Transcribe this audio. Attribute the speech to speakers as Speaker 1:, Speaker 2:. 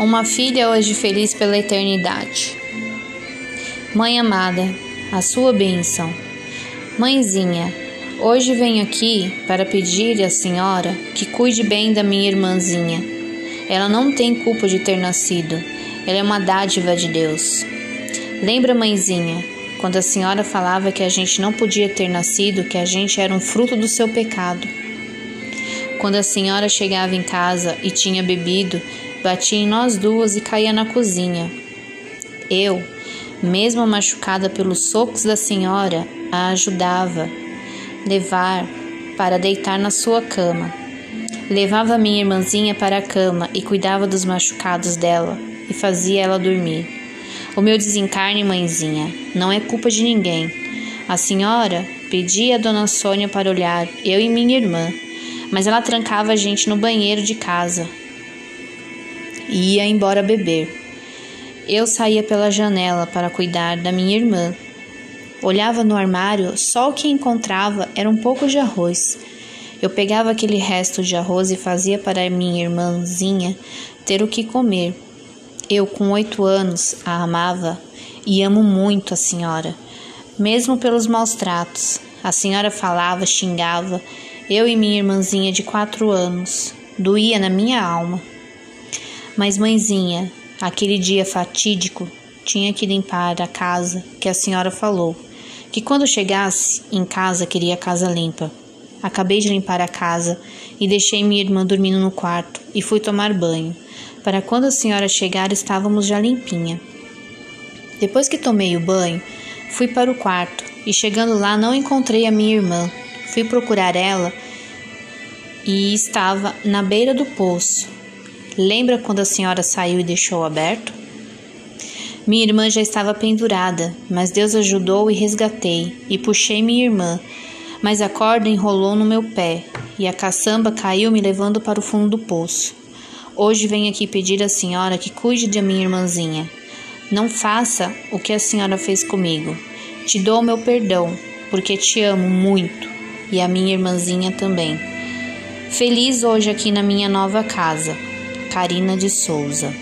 Speaker 1: Uma filha hoje feliz pela eternidade. Mãe amada, a sua bênção. Mãezinha, hoje venho aqui para pedir à senhora que cuide bem da minha irmãzinha. Ela não tem culpa de ter nascido, ela é uma dádiva de Deus. Lembra, mãezinha, quando a senhora falava que a gente não podia ter nascido, que a gente era um fruto do seu pecado? Quando a senhora chegava em casa e tinha bebido, batia em nós duas e caía na cozinha. Eu, mesmo machucada pelos socos da senhora, a ajudava levar para deitar na sua cama. Levava minha irmãzinha para a cama e cuidava dos machucados dela e fazia ela dormir. O meu desencarne, mãezinha, não é culpa de ninguém. A senhora pedia a dona Sônia para olhar, eu e minha irmã, mas ela trancava a gente no banheiro de casa e ia embora beber. Eu saía pela janela para cuidar da minha irmã. Olhava no armário, só o que encontrava era um pouco de arroz. Eu pegava aquele resto de arroz e fazia para minha irmãzinha ter o que comer. Eu, com oito anos, a amava e amo muito a senhora, mesmo pelos maus tratos. A senhora falava, xingava, eu e minha irmãzinha de quatro anos. Doía na minha alma. Mas, mãezinha, aquele dia fatídico, tinha que limpar a casa que a senhora falou, que quando chegasse em casa queria a casa limpa. Acabei de limpar a casa e deixei minha irmã dormindo no quarto e fui tomar banho. Para quando a senhora chegar, estávamos já limpinha. Depois que tomei o banho, fui para o quarto e chegando lá não encontrei a minha irmã. Fui procurar ela e estava na beira do poço, Lembra quando a senhora saiu e deixou aberto? Minha irmã já estava pendurada, mas Deus ajudou e resgatei, e puxei minha irmã, mas a corda enrolou no meu pé, e a caçamba caiu me levando para o fundo do poço. Hoje venho aqui pedir à senhora que cuide da minha irmãzinha. Não faça o que a senhora fez comigo. Te dou meu perdão, porque te amo muito, e a minha irmãzinha também. Feliz hoje aqui na minha nova casa. Karina de Souza.